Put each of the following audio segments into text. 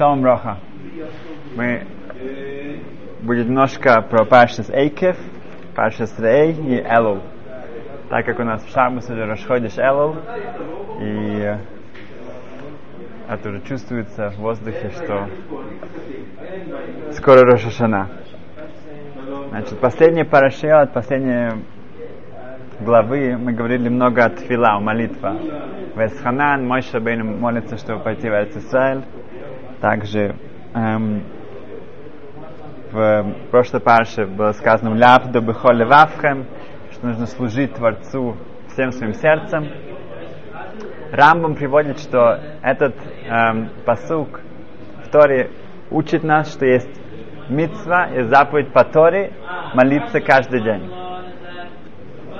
Шалом Роха. Мы будет немножко про Паршас Эйкев, Паршас Рей и Элул. Так как у нас в Шаббас уже расходишь Элул, и это уже чувствуется в воздухе, что скоро Рошашана. Значит, последняя парашиот, последняя главы мы говорили много от фила, молитва. Весханан, мой Шабейн молится, чтобы пойти в Израиль. Также эм, в прошлой парше было сказано «Ляпду бихоле вавхем», что нужно служить Творцу всем своим сердцем. Рамбам приводит, что этот эм, посук в Торе учит нас, что есть митцва и заповедь по Торе молиться каждый день.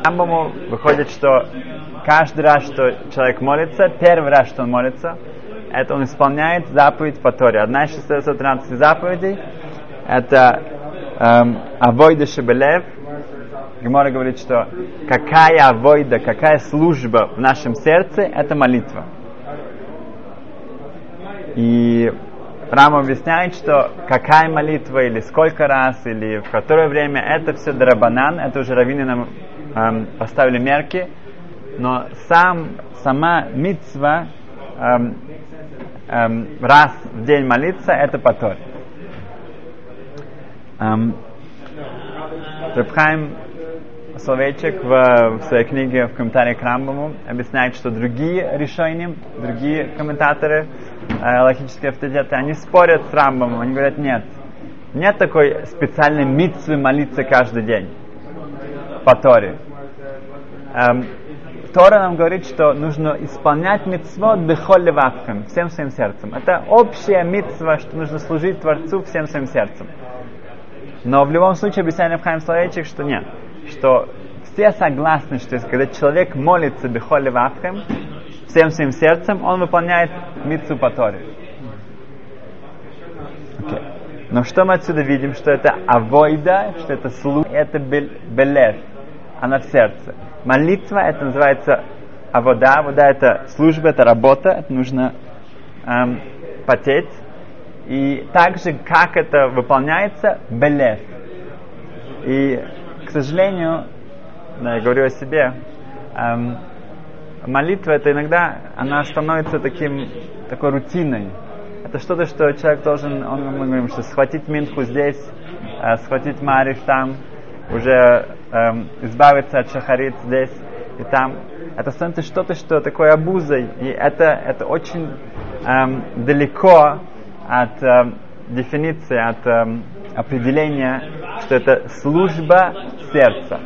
Рамбаму выходит, что каждый раз, что человек молится, первый раз, что он молится, это он исполняет заповедь по Торе. Одна из 613 заповедей – это эм, авойда шебелев. Гемора говорит, что какая авойда, какая служба в нашем сердце – это молитва. И Рам объясняет, что какая молитва, или сколько раз, или в которое время, это все драбанан, это уже раввины нам эм, поставили мерки, но сам, сама митцва эм, эм, раз в день молиться, это по Торе. Эм, Рабхайм Словечек в, в своей книге в комментарии к Рамбаму объясняет, что другие решения, другие комментаторы, э, логические авторитеты, они спорят с Рамбамом, они говорят, нет, нет такой специальной митцвы молиться каждый день по Торе. Эм, Тора нам говорит, что нужно исполнять митцвот бехолли вавхем, всем своим сердцем. Это общая митцва, что нужно служить Творцу всем своим сердцем. Но в любом случае объясняет Рабхайм Словечек, что нет. Что все согласны, что когда человек молится бехолли вавхем, всем своим сердцем, он выполняет митцву по Торе. Okay. Но что мы отсюда видим? Что это авойда, что это слух, это белев, она в сердце. Молитва, это называется авода. Авода это служба, это работа, это нужно эм, потеть. И также, как это выполняется, белев. И, к сожалению, да, я говорю о себе, эм, молитва это иногда, она становится таким, такой рутиной. Это что-то, что человек должен, он, мы говорим, что схватить минху здесь, э, схватить мариш там, уже эм, избавиться от шахарит здесь и там. Это становится что-то, что такое обузой. И это, это очень эм, далеко от эм, дефиниции, от эм, определения, что это служба сердца.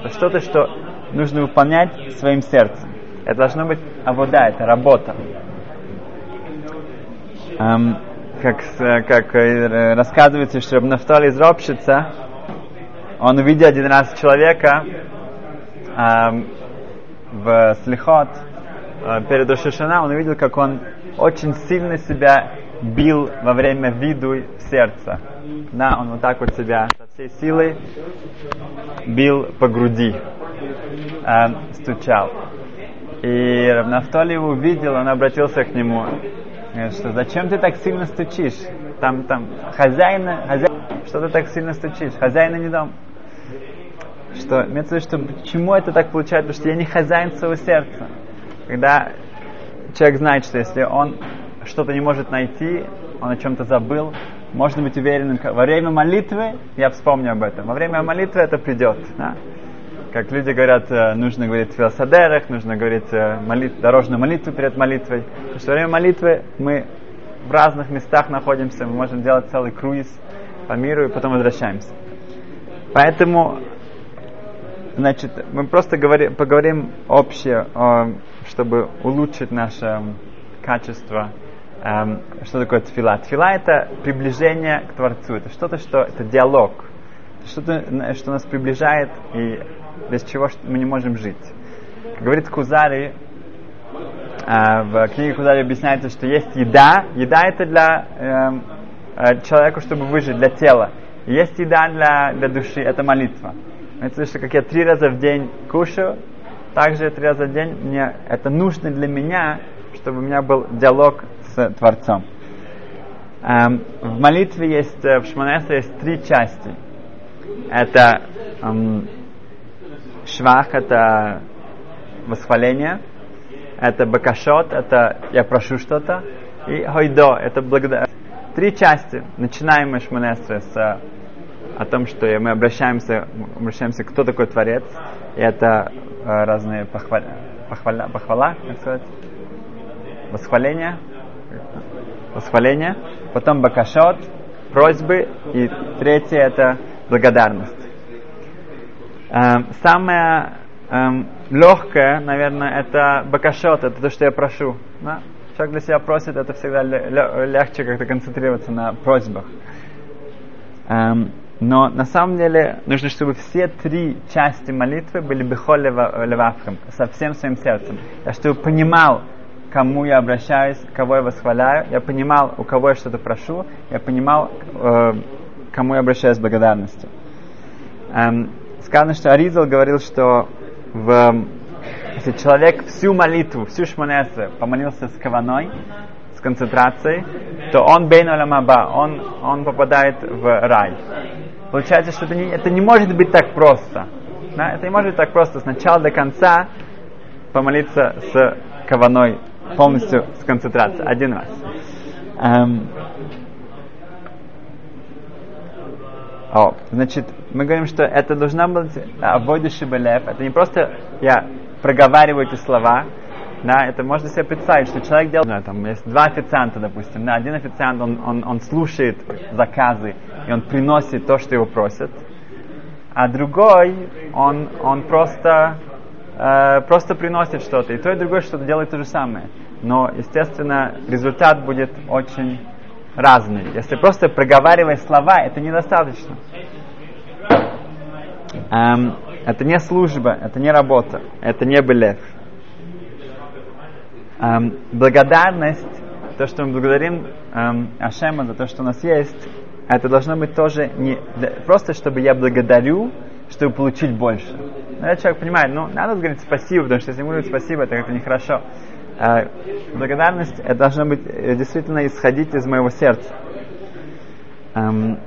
Это что-то, что нужно выполнять своим сердцем. Это должно быть авода, это работа. Эм, как, как рассказывается, что Нафтали из Ропшица, он увидел один раз человека эм, в Слихот э, перед Ошишана, он увидел, как он очень сильно себя бил во время виду сердца. Да, он вот так вот себя со всей силой бил по груди, э, стучал. И Равнафтоли его увидел, он обратился к нему, что зачем ты так сильно стучишь? Там, там, хозяина, хозяин, что ты так сильно стучишь? Хозяина не дом что имеется в виду, что почему это так получается, потому что я не хозяин своего сердца. Когда человек знает, что если он что-то не может найти, он о чем-то забыл, можно быть уверенным, во время молитвы я вспомню об этом. Во время молитвы это придет. Да? Как люди говорят, э, нужно говорить в велосадерах, нужно говорить э, молит, дорожную молитву перед молитвой. Потому что во время молитвы мы в разных местах находимся, мы можем делать целый круиз по миру и потом возвращаемся. Поэтому Значит, мы просто говори, поговорим общее, чтобы улучшить наше качество. Эм, что такое тфила? Тфила это приближение к Творцу. Это что-то, что это диалог. Что-то, что нас приближает и без чего мы не можем жить. Говорит Кузари, э, в книге Кузари объясняется, что есть еда. Еда это для эм, э, человека, чтобы выжить, для тела. Есть еда для, для души, это молитва. Это что как я три раза в день кушаю, также три раза в день мне это нужно для меня, чтобы у меня был диалог с Творцом. Эм, в молитве есть, э, в Шманесре есть три части. Это эм, швах, это восхваление, это бакашот, это я прошу что-то, и хойдо, это благодарность. Три части. Начинаем мы Шманесре с э, о том, что мы обращаемся, обращаемся, кто такой Творец, и это э, разные похвала, похвала, похвала, как сказать, восхваление, восхваление, потом бакашот, просьбы, и третье это благодарность. Эм, самое эм, легкое, наверное, это бакашот, это то, что я прошу. Да? Человек для себя просит, это всегда легче как-то концентрироваться на просьбах. Эм, но на самом деле нужно, чтобы все три части молитвы были бихоль левавхам, со всем своим сердцем. Я чтобы понимал, кому я обращаюсь, кого я восхваляю, я понимал, у кого я что-то прошу, я понимал, э, кому я обращаюсь с благодарностью. Эм, сказано, что Аризал говорил, что в, если человек всю молитву, всю шманесры помолился с каваной, с концентрацией, то он бейн он, он попадает в рай. Получается, что это не, это не может быть так просто. Да? Это не может быть так просто. С начала до конца помолиться с каваной полностью с концентрацией. Один раз. Эм. О, значит, мы говорим, что это должна быть обойдущий белев. Это не просто я проговариваю эти слова, да, это можно себе представить, что человек делает, там есть два официанта, допустим, да, один официант, он, он, он слушает заказы, и он приносит то, что его просят, а другой, он, он просто, э, просто приносит что-то, и то и другое что-то делает то же самое. Но, естественно, результат будет очень разный. Если просто проговаривать слова, это недостаточно. Эм, это не служба, это не работа, это не белев. Эм, благодарность, то, что мы благодарим эм, Ашема за то, что у нас есть, это должно быть тоже не просто, чтобы я благодарю, чтобы получить больше. Когда человек понимает, ну, надо говорить спасибо, потому что если ему говорить спасибо, это как-то нехорошо. Э, благодарность это должно быть э, действительно исходить из моего сердца. Эм,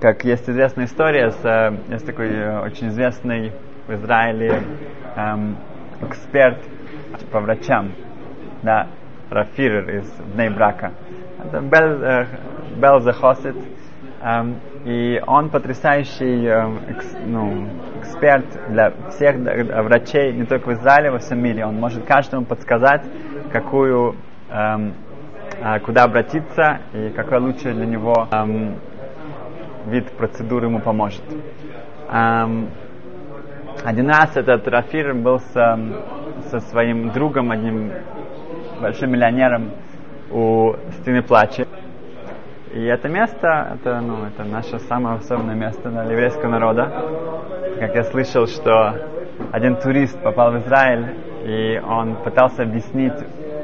как есть известная история, с, э, есть такой э, очень известный в Израиле эм, эксперт по врачам, да, Рафир из Бней Брака. Это Бел, э, Бел Захосит, эм, и он потрясающий эм, экс, ну, эксперт для всех врачей, не только в Израиле, во всем мире. Он может каждому подсказать, какую, э, куда обратиться и какой лучше для него эм, вид процедуры ему поможет. Эм, один раз этот Рафир был с, со своим другом, одним большим миллионером у стены плача. И это место, это, ну, это наше самое особенное место для еврейского народа. Как я слышал, что один турист попал в Израиль, и он пытался объяснить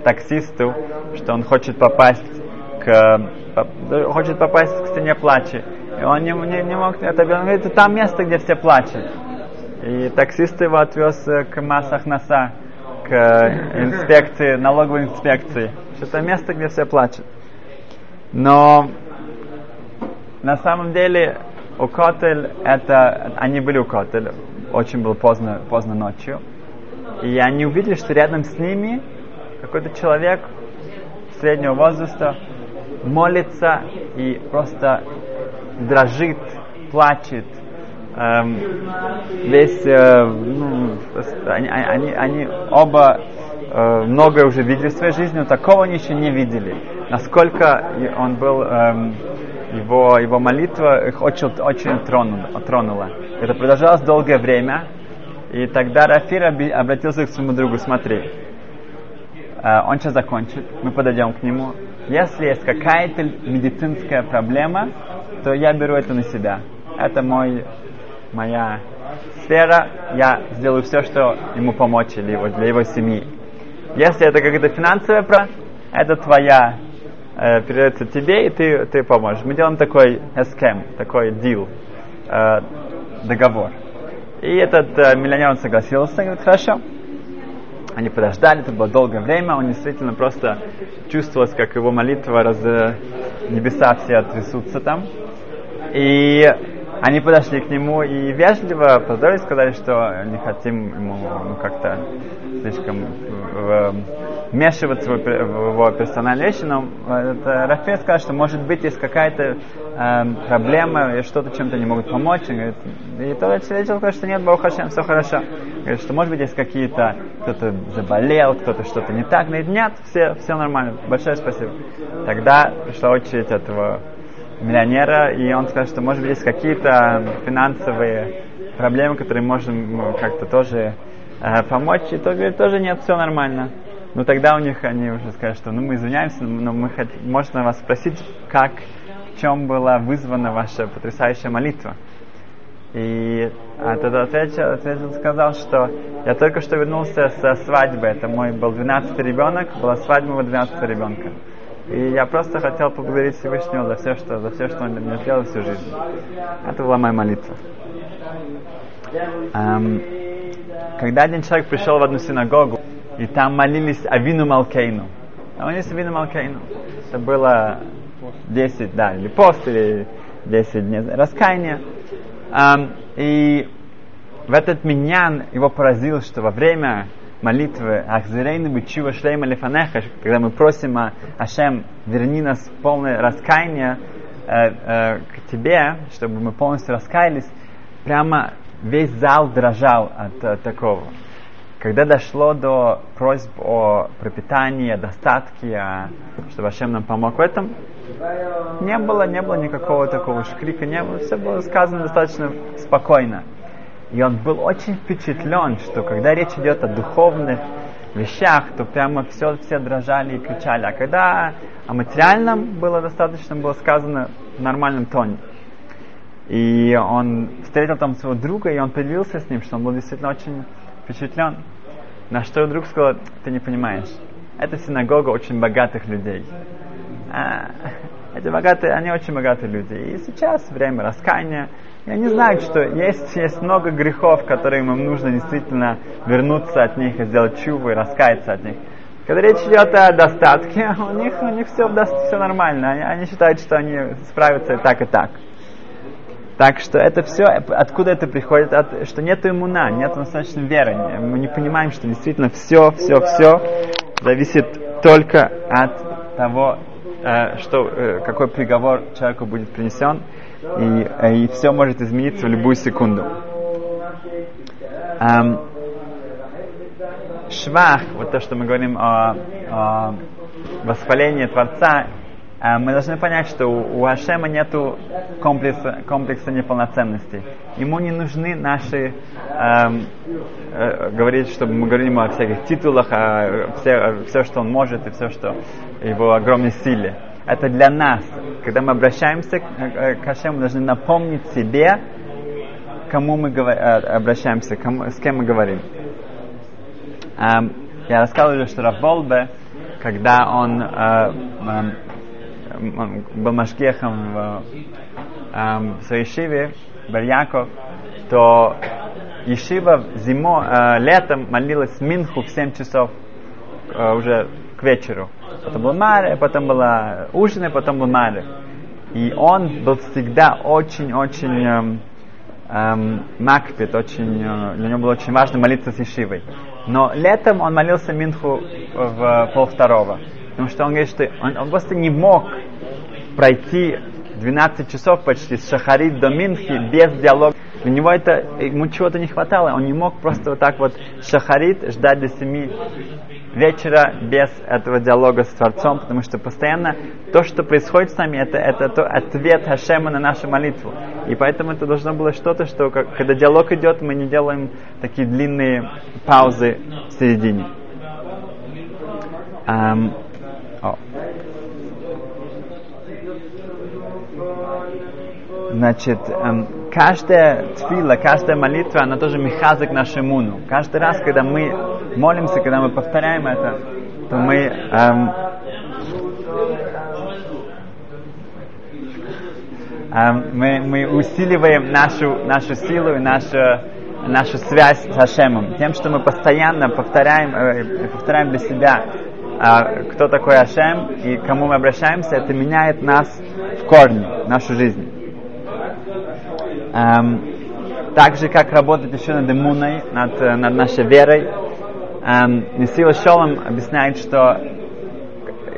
таксисту, что он хочет попасть к, хочет попасть к стене плача. И он не, не, не мог это. Он говорит, это там место, где все плачут. И таксист его отвез э, к массах носа, к инспекции, налоговой инспекции. Это место, где все плачут. Но на самом деле у Котель это, они были у Котель, очень было поздно, поздно ночью. И они увидели, что рядом с ними какой-то человек среднего возраста молится и просто дрожит, плачет, эм, весь, э, ну, они, они, они оба э, многое уже видели в своей жизни, но такого они еще не видели. Насколько он был, эм, его, его молитва их очень, очень тронула, тронула. Это продолжалось долгое время, и тогда Рафир обратился к своему другу, смотри, э, он сейчас закончит, мы подойдем к нему. Если есть какая-то медицинская проблема, то я беру это на себя. Это мой моя сфера, я сделаю все, что ему помочь или его, для его семьи. Если это какая-то финансовая проблема, это твоя, э, передается тебе, и ты, ты поможешь. Мы делаем такой эскем, такой дил, э, договор. И этот э, миллионер он согласился, говорит, хорошо. Они подождали, это было долгое время, он действительно просто чувствовалось, как его молитва раз, небеса все трясутся там. И они подошли к нему и вежливо поздоровались, сказали, что не хотим ему ну, как-то слишком вмешиваться в его персональные вещи, но Рафин сказал, что может быть есть какая-то э, проблема, и что-то чем-то не могут помочь. И, говорит, и тот человек сказал, что нет, Бог Хашем, все хорошо. Говорит, что может быть есть какие-то, кто-то заболел, кто-то что-то не так. Говорит, нет, все, все нормально, большое спасибо. Тогда пришла очередь этого миллионера, и он сказал, что может быть есть какие-то финансовые проблемы, которые можем как-то тоже э, помочь. И тот говорит, тоже нет, все нормально. Ну тогда у них они уже скажут, что ну мы извиняемся, но мы хотим, можно вас спросить, как, в чем была вызвана ваша потрясающая молитва. И а тогда ответил, ответил, сказал, что я только что вернулся со свадьбы, это мой был 12 ребенок, была свадьба моего 12 ребенка. И я просто хотел поблагодарить Всевышнего за все, что, за все, что он для меня сделал всю жизнь. Это была моя молитва. Эм, когда один человек пришел в одну синагогу, и там молились Авину Малкейну. Там молились Авину Малкейну. Это было 10, да, или пост, или 10 дней раскаяния. Um, и в этот миньян его поразил, что во время молитвы Ахзирейну Бичува Шлейма Лефанеха, когда мы просим о Ашем, верни нас в полное раскаяние э, э, к тебе, чтобы мы полностью раскаялись, прямо весь зал дрожал от, от такого. Когда дошло до просьб о пропитании, о достатке, о, чтобы Ашем нам помог в этом, не было, не было никакого такого шкрика, не было, все было сказано достаточно спокойно. И он был очень впечатлен, что когда речь идет о духовных вещах, то прямо все, все дрожали и кричали. А когда о материальном было достаточно, было сказано в нормальном тоне. И он встретил там своего друга, и он поделился с ним, что он был действительно очень впечатлен. На что друг сказал, ты не понимаешь, это синагога очень богатых людей. А, эти богатые, они очень богатые люди. И сейчас время раскаяния. И они знают, что есть, есть много грехов, которые им нужно действительно вернуться от них и сделать чуву и раскаяться от них. Когда речь идет о достатке, у них, у них все, все нормально. Они, они считают, что они справятся и так, и так. Так что это все, откуда это приходит? От, что нет иммуна, нет достаточно веры. Мы не понимаем, что действительно все, все, все зависит только от того, э, что, э, какой приговор человеку будет принесен, и, э, и все может измениться в любую секунду. Эм, швах, вот то, что мы говорим о, о восхвалении Творца, а, мы должны понять, что у Ашема нет комплекса, комплекса неполноценности. Ему не нужны наши, эм, э, говорить, чтобы мы говорили о всяких титулах, о все, все, что он может и все, что его огромной силе. Это для нас. Когда мы обращаемся к, э, Ашему, мы должны напомнить себе, кому мы э, обращаемся, кому, с кем мы говорим. Эм, я рассказывал уже, что Равболбе, когда он э, эм, был Машгехом в, эм, в своей Ешиве, Барьяков, то Ешива зимой, э, летом молилась Минху в 7 часов э, уже к вечеру. Потом был Маре, потом была ужин, и потом был Маре. И он был всегда очень-очень эм, эм, макпит, очень, э, для него было очень важно молиться с Ешивой. Но летом он молился Минху в пол второго. Потому что он говорит, что он, он просто не мог пройти 12 часов почти с Шахарит до Минхи без диалога. У него это, ему чего-то не хватало, он не мог просто вот так вот Шахарит ждать до 7 вечера без этого диалога с Творцом, потому что постоянно то, что происходит с нами, это, это то, ответ Хашема на нашу молитву. И поэтому это должно было что-то, что как, когда диалог идет, мы не делаем такие длинные паузы в середине. Um, Значит, эм, каждая тфила, каждая молитва, она тоже мехазик нашу иммуну. Каждый раз, когда мы молимся, когда мы повторяем это, то мы эм, эм, мы, мы усиливаем нашу, нашу силу и нашу, нашу связь с Хашемом. Тем, что мы постоянно повторяем, э, повторяем для себя а, кто такой Ашем и кому мы обращаемся, это меняет нас в корне, нашу жизнь. Эм, так как работать еще над иммуной, над, над нашей верой, эм, Несила Шолом объясняет, что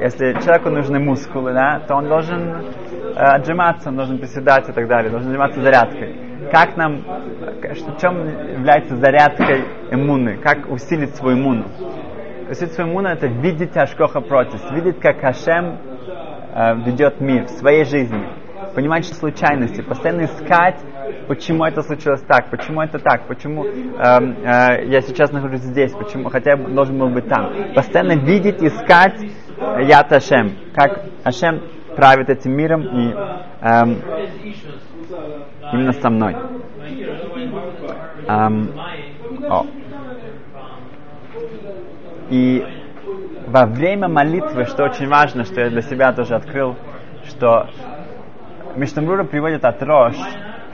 если человеку нужны мускулы, да, то он должен э, отжиматься, он должен приседать и так далее, должен заниматься зарядкой. Как нам, в чем является зарядкой иммуны? Как усилить свою иммуну? Усилить свою иммуну это видеть Ашкоха против, видеть, как Хашем э, ведет мир в своей жизни, понимать что случайности, постоянно искать, почему это случилось так, почему это так, почему э, э, я сейчас нахожусь здесь, почему, хотя я должен был быть там. Постоянно видеть, искать Ят Ашем, как Ашем правит этим миром и эм, именно со мной. Эм, о. И во время молитвы, что очень важно, что я для себя тоже открыл, что Миштамбрура приводит от Рош,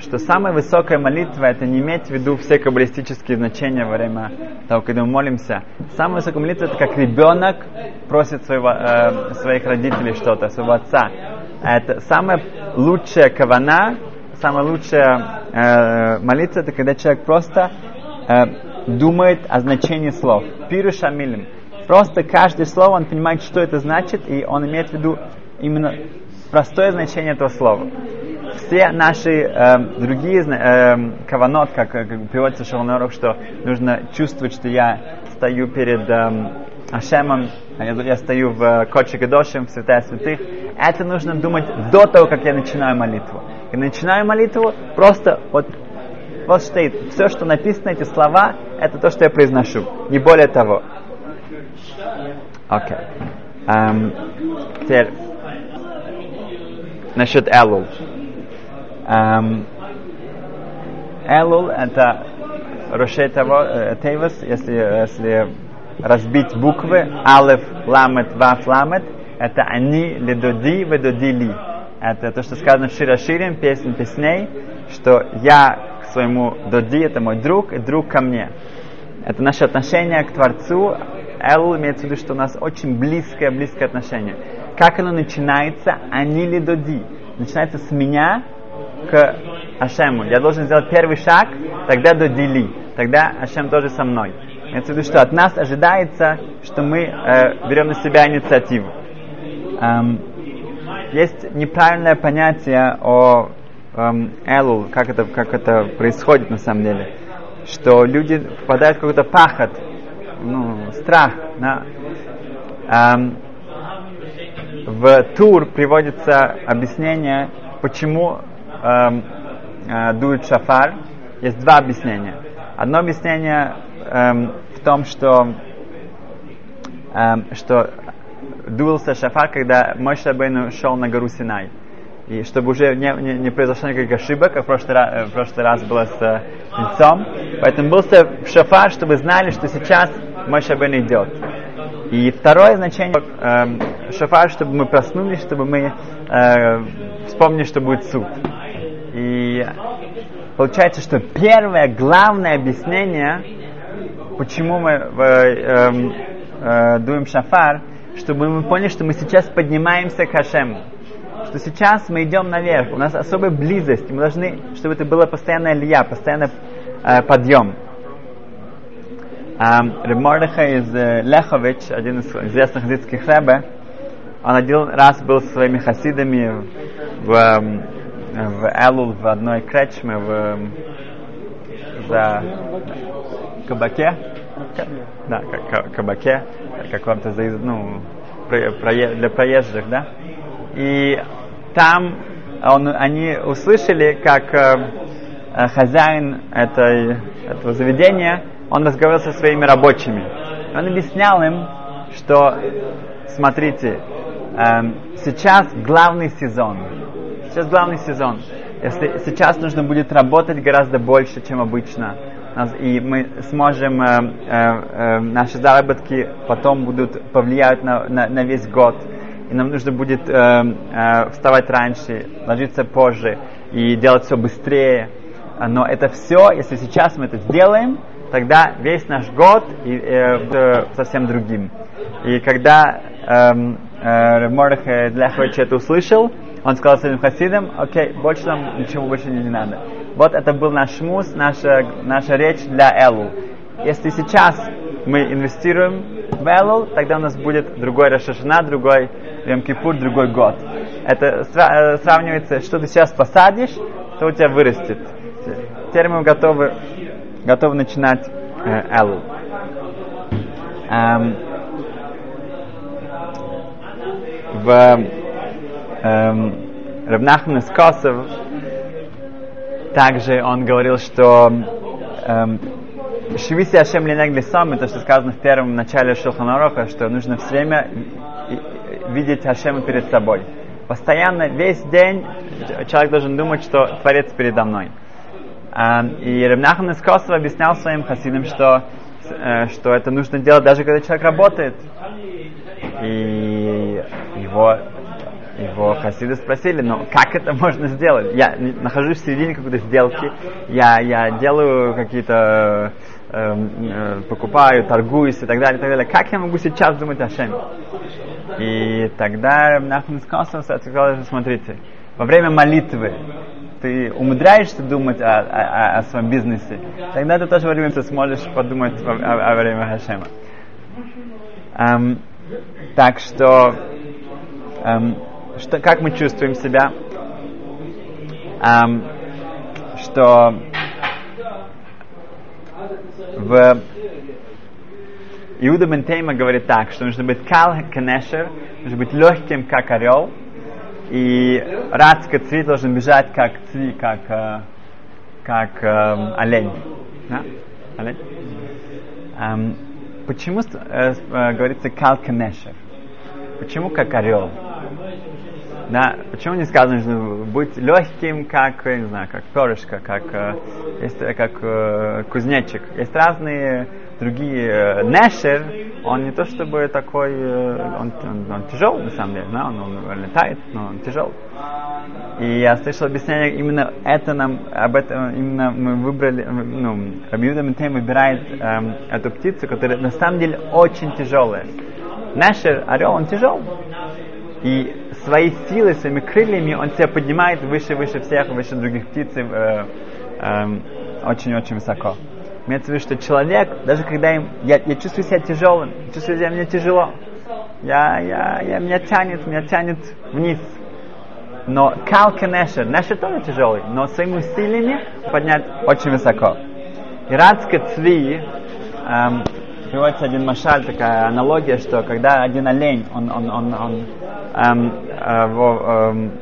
что самая высокая молитва это не иметь в виду все каббалистические значения во время того, когда мы молимся. Самая высокая молитва это как ребенок просит своего, э, своих родителей что-то, своего отца. Это самая лучшая кавана, самая лучшая э, молитва это когда человек просто э, думает о значении слов. Пиру шамилим. Просто каждое слово он понимает, что это значит, и он имеет в виду именно простое значение этого слова все наши э, другие э, каванот, как, как приводится в Шалнорах, что нужно чувствовать, что я стою перед э, Ашемом, а я, я стою в э, Коче Гадошем, в Святая Святых, это нужно думать до того, как я начинаю молитву. И начинаю молитву, просто вот, вот стоит, все, что написано, эти слова, это то, что я произношу, не более того. Окей. Okay. Um, теперь насчет Элул. Эм, Элул это Рошей э, Тейвас, если, если разбить буквы, Алеф, Ламет, Ваф, Ламет, это они, Ледоди, Ведоди, Ли. Это то, что сказано в Широширим, песнь песней, что я к своему Доди, это мой друг, и друг ко мне. Это наше отношение к Творцу. Элул имеется в виду, что у нас очень близкое, близкое отношение. Как оно начинается? Они ли Доди. Начинается с меня, к Ашему. Я должен сделать первый шаг, тогда до Дили. Тогда Ашем тоже со мной. Имеется в виду, что от нас ожидается, что мы э, берем на себя инициативу. Эм, есть неправильное понятие о эм, как это, как это происходит на самом деле. Что люди впадают в какой-то пахот, ну, страх. Да? Эм, в Тур приводится объяснение, почему эм, э, дует шафар, есть два объяснения. Одно объяснение эм, в том, что, эм, что дуился шафар, когда мой Шабейну шел на гору Синай. И чтобы уже не, не, не произошло никаких ошибок, как в прошлый, раз, э, в прошлый раз было с э, лицом. Поэтому был шафар, чтобы знали, что сейчас мой Шабейн идет. И второе значение э, шафар, чтобы мы проснулись, чтобы мы э, вспомнили, что будет суд. И получается, что первое главное объяснение, почему мы э, э, дуем шафар, чтобы мы поняли, что мы сейчас поднимаемся к Хашему. Что сейчас мы идем наверх, у нас особая близость, мы должны, чтобы это было постоянная лия, постоянно э, подъем. Um, из э, Лехович, один из известных хасидских рэбе, он один раз был со своими хасидами в, эм, в Элул в одной кречме в за кабаке, да, кабаке, каком-то ну, для проезжих, да, и там он, они услышали, как э, хозяин этой, этого заведения, он разговаривал со своими рабочими. Он объяснял им, что, смотрите, э, сейчас главный сезон, Сейчас главный сезон. Если сейчас нужно будет работать гораздо больше, чем обычно, и мы сможем, э, э, э, наши заработки потом будут повлиять на, на, на весь год, и нам нужно будет э, э, вставать раньше, ложиться позже и делать все быстрее. Но это все, если сейчас мы это сделаем, тогда весь наш год и, э, совсем другим. И когда эм, э, Мордыхай Лехович это услышал, он сказал своим хасидам, окей, больше нам ничего больше не, не надо. Вот это был наш мус, наша, наша речь для Элу. Если сейчас мы инвестируем в Элул, тогда у нас будет другой Рашашана, другой Йом Кипур, другой год. Это сра- сравнивается, что ты сейчас посадишь, то у тебя вырастет. Теперь мы готовы, готовы начинать э, Элул. Эм, в эм, Равнахман из Косов также он говорил, что эм, Шивиси Ашем Ленег Лисам, это что сказано в первом начале Шелханароха, что нужно все время видеть Ашема перед собой. Постоянно, весь день человек должен думать, что Творец передо мной. И Рабнахан из Косова объяснял своим хасидам, что, э, что это нужно делать даже когда человек работает. И его его хасиды спросили, но как это можно сделать? Я нахожусь в середине какой-то сделки, я, я делаю какие-то, э, э, покупаю, торгуюсь и так далее, и так далее. Как я могу сейчас думать о Шеме? И тогда Нахман сказал, смотрите, во время молитвы ты умудряешься думать о, о, о своем бизнесе, тогда ты тоже во время ты сможешь подумать о, о, о время Хашема. Um, так что um, что, как мы чувствуем себя, эм, что в Иуда Бентейма говорит так, что нужно быть кал канешер, нужно быть легким, как орел, и радска цви должен бежать, как цви, как, э, как э, олень. Да? олень? Эм, почему э, э, говорится кал канешер? Почему как орел? Да, почему не сказано, что быть легким, как, не знаю, как перышко, как, э, есть, как э, кузнечик. Есть разные другие. Э, Нешер, он не то чтобы такой, э, он, он, он тяжел на самом деле, да, он, он летает, но он тяжел. И я слышал объяснение, именно это нам, об этом именно мы выбрали, ну, Рабиуда Ментейм выбирает эм, эту птицу, которая на самом деле очень тяжелая. Нешер, орел, он тяжел. И своей силой, своими крыльями он себя поднимает выше, выше всех, выше других птиц, э, э, очень-очень высоко. Имеется в виду, что человек, даже когда им, я, я чувствую себя тяжелым, чувствую себя мне тяжело, я, я, я, меня тянет, меня тянет вниз. Но калка Нешер, Нешер тоже тяжелый, но своими усилиями поднять очень высоко. Иранская цви, эм, приводится один машаль, такая аналогия, что когда один олень, он, он, он, он эм, э, в, эм,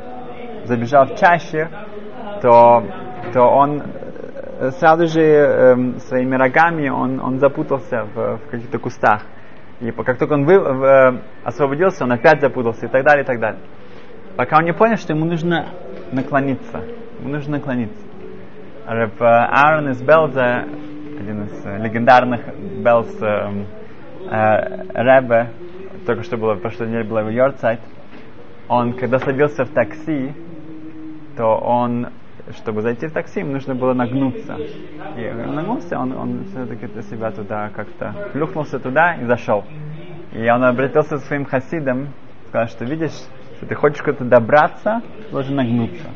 забежал в чаще, то, то он э, сразу же эм, своими рогами он, он запутался в, в каких-то кустах. И как только он вы, в, э, освободился, он опять запутался и так далее, и так далее. Пока он не понял, что ему нужно наклониться. Ему нужно наклониться. Рэп Аарон из Белза, один из легендарных Белз э, э, Рэбе, только что было, в прошлой неделе было в Йорцайт, он, когда садился в такси, то он, чтобы зайти в такси, ему нужно было нагнуться. И он нагнулся, он, он все-таки себя туда как-то плюхнулся туда и зашел. И он обратился к своим хасидам, сказал, что видишь, что ты хочешь куда-то добраться, должен нагнуться.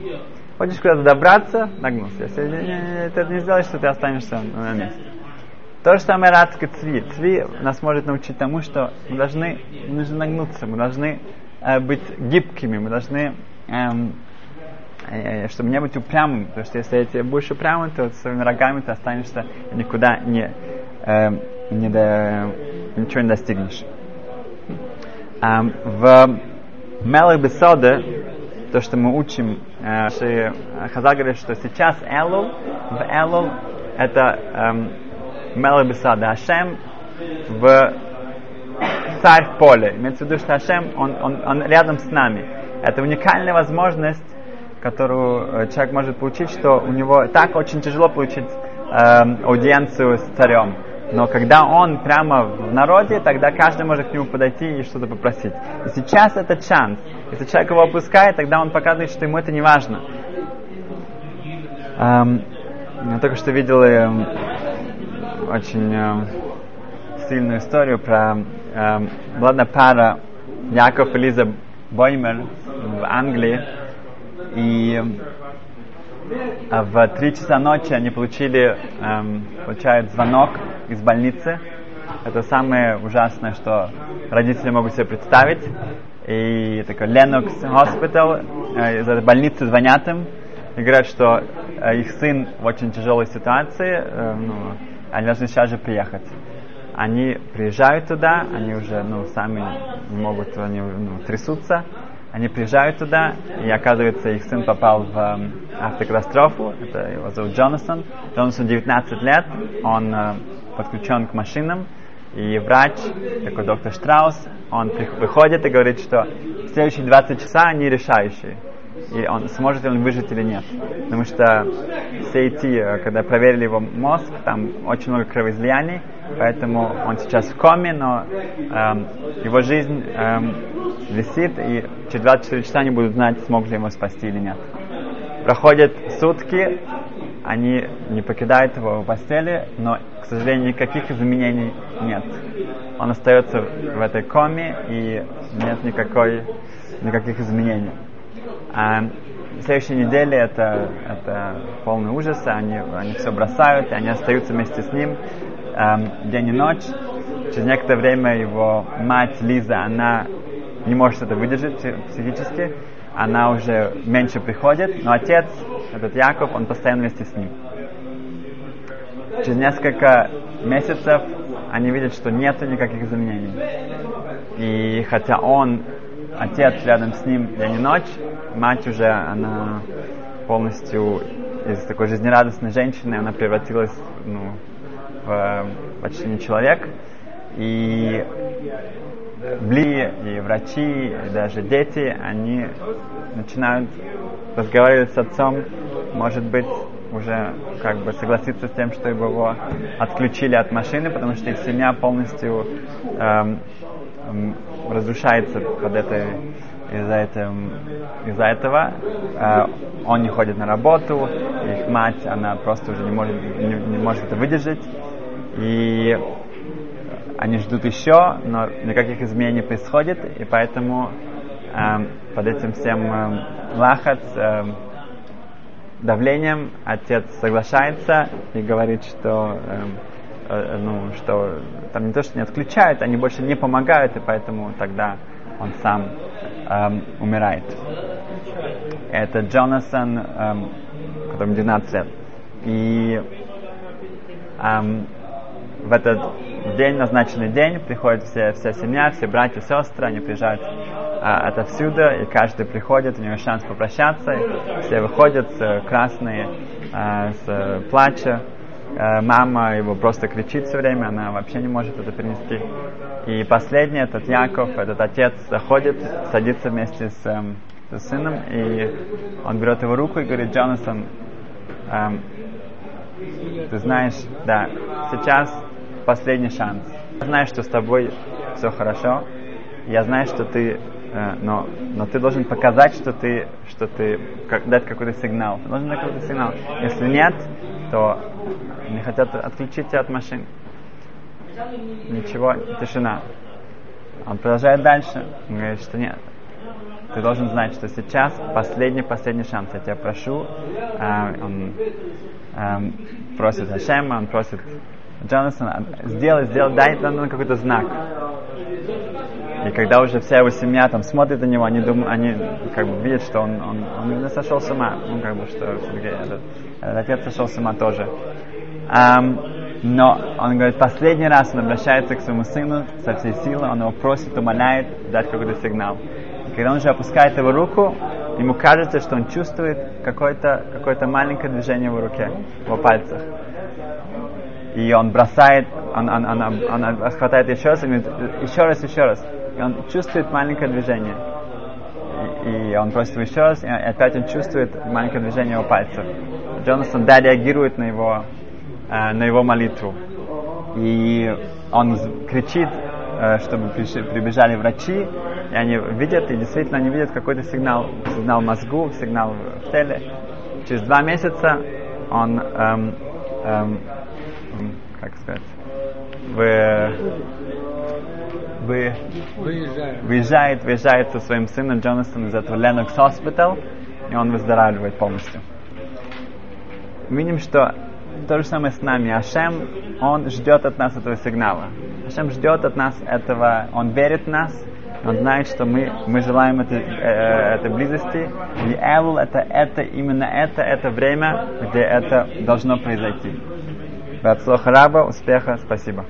Хочешь куда-то добраться, нагнуться. Если ты это не сделаешь, то ты останешься на месте. То же самое радское цви. Цви нас может научить тому, что мы должны, мы нужно нагнуться, мы должны э, быть гибкими, мы должны, эм, э, чтобы не быть упрямыми, потому что если ты будешь упрямым, то своими рогами ты останешься никуда не, э, не до, ничего не достигнешь. Эм, в Мелах Бесода, то, что мы учим, э, что Хазар говорит, что сейчас Элул, в Элул это эм, Мелах Бесода, Ашем в царь в поле. Имеется в виду, что Ашем, он, он, он рядом с нами. Это уникальная возможность, которую человек может получить, что у него так очень тяжело получить э, аудиенцию с царем. Но когда он прямо в народе, тогда каждый может к нему подойти и что-то попросить. И сейчас это шанс. Если человек его опускает, тогда он показывает, что ему это не важно. Эм, я только что видел э, очень э, сильную историю про эм, была пара, Яков и Лиза Боймер в Англии, и а в три часа ночи они получили, эм, получают звонок из больницы. Это самое ужасное, что родители могут себе представить. И такой Lennox Hospital, э, из этой больницы звонят им и говорят, что э, их сын в очень тяжелой ситуации, э, ну, они должны сейчас же приехать. Они приезжают туда, они уже ну, сами могут, они ну, трясутся, они приезжают туда, и оказывается, их сын попал в э, автокатастрофу. Это его зовут Джонасон. Джонасон 19 лет, он э, подключен к машинам. И врач, такой доктор Штраус, он выходит и говорит, что следующие 20 часа они решающие. И он сможет ли он выжить или нет. Потому что все эти, когда проверили его мозг, там очень много кровоизлияний, поэтому он сейчас в коме, но эм, его жизнь эм, висит, и через 24 часа они будут знать, смог ли его спасти или нет. Проходят сутки, они не покидают его в постели, но, к сожалению, никаких изменений нет. Он остается в этой коме, и нет никакой, никаких изменений. А следующей неделе это, это полный ужас, они, они все бросают, и они остаются вместе с ним эм, день и ночь. Через некоторое время его мать Лиза, она не может это выдержать психически, она уже меньше приходит, но отец, этот Яков, он постоянно вместе с ним. Через несколько месяцев они видят, что нет никаких изменений. И хотя он, отец рядом с ним день и ночь, мать уже, она полностью из такой жизнерадостной женщины, она превратилась ну, в почти не человек. И Бли и врачи, и даже дети, они начинают разговаривать с отцом, может быть, уже как бы согласиться с тем, что его отключили от машины, потому что их семья полностью эм, эм, разрушается под этой из-за этого, из-за этого э, он не ходит на работу, их мать, она просто уже не может, не, не может это выдержать. И они ждут еще, но никаких изменений не происходит, и поэтому э, под этим всем э, лахац, э, давлением отец соглашается и говорит, что, э, э, ну, что там не то, что не отключают, они больше не помогают, и поэтому тогда он сам э, умирает. Это Джонасон, э, которому 12 лет. И эм, в этот день, назначенный день, приходит все, вся семья, все братья, сестры, они приезжают а, отовсюду, и каждый приходит, у него шанс попрощаться, все выходят красные, а, с плача, а, мама его просто кричит все время, она вообще не может это перенести. И последний, этот Яков, этот отец заходит, садится вместе с, эм, с сыном, и он берет его руку и говорит, Джонасон, эм, ты знаешь, да, сейчас последний шанс. Я знаю, что с тобой все хорошо. Я знаю, что ты, э, но, но ты должен показать, что ты, что ты, как, дать какой-то сигнал. Ты должен дать какой-то сигнал. Если нет, то не хотят отключить тебя от машин. Ничего, тишина. Он продолжает дальше. Он говорит, что нет. Ты должен знать, что сейчас последний, последний шанс. Я тебя прошу. Э, он э, просит Ашема, он просит Джонасон, сделай, сделай, дай нам какой-то знак. И когда уже вся его семья там смотрит на него, они думают, они как бы видят, что он, он, он сошел с ума. Ну, как бы, что этот, этот отец сошел с ума тоже. Um, но он говорит, последний раз он обращается к своему сыну со всей силы, он его просит, умоляет дать какой-то сигнал. И когда он уже опускает его руку, ему кажется, что он чувствует какое-то какое маленькое движение в руке, в его пальцах и он бросает, он, он, он, он, он хватает еще раз и еще раз, еще раз. И он чувствует маленькое движение. И, он просит его еще раз, и опять он чувствует маленькое движение его пальцев. Джонасон, да, реагирует на его, э, на его молитву. И он кричит, э, чтобы прибежали врачи, и они видят, и действительно они видят какой-то сигнал, сигнал мозгу, сигнал в теле. Через два месяца он эм, эм, как сказать, в, вы Выезжаем. выезжает, выезжает со своим сыном Джонатаном из этого Lennox Hospital, и он выздоравливает полностью. Видим, что то же самое с нами. Ашем, он ждет от нас этого сигнала. Ашем ждет от нас этого, он верит в нас, он знает, что мы, мы желаем этой, э, этой близости. И Элул это, это, именно это, это время, где это должно произойти. От раба, успеха, спасибо.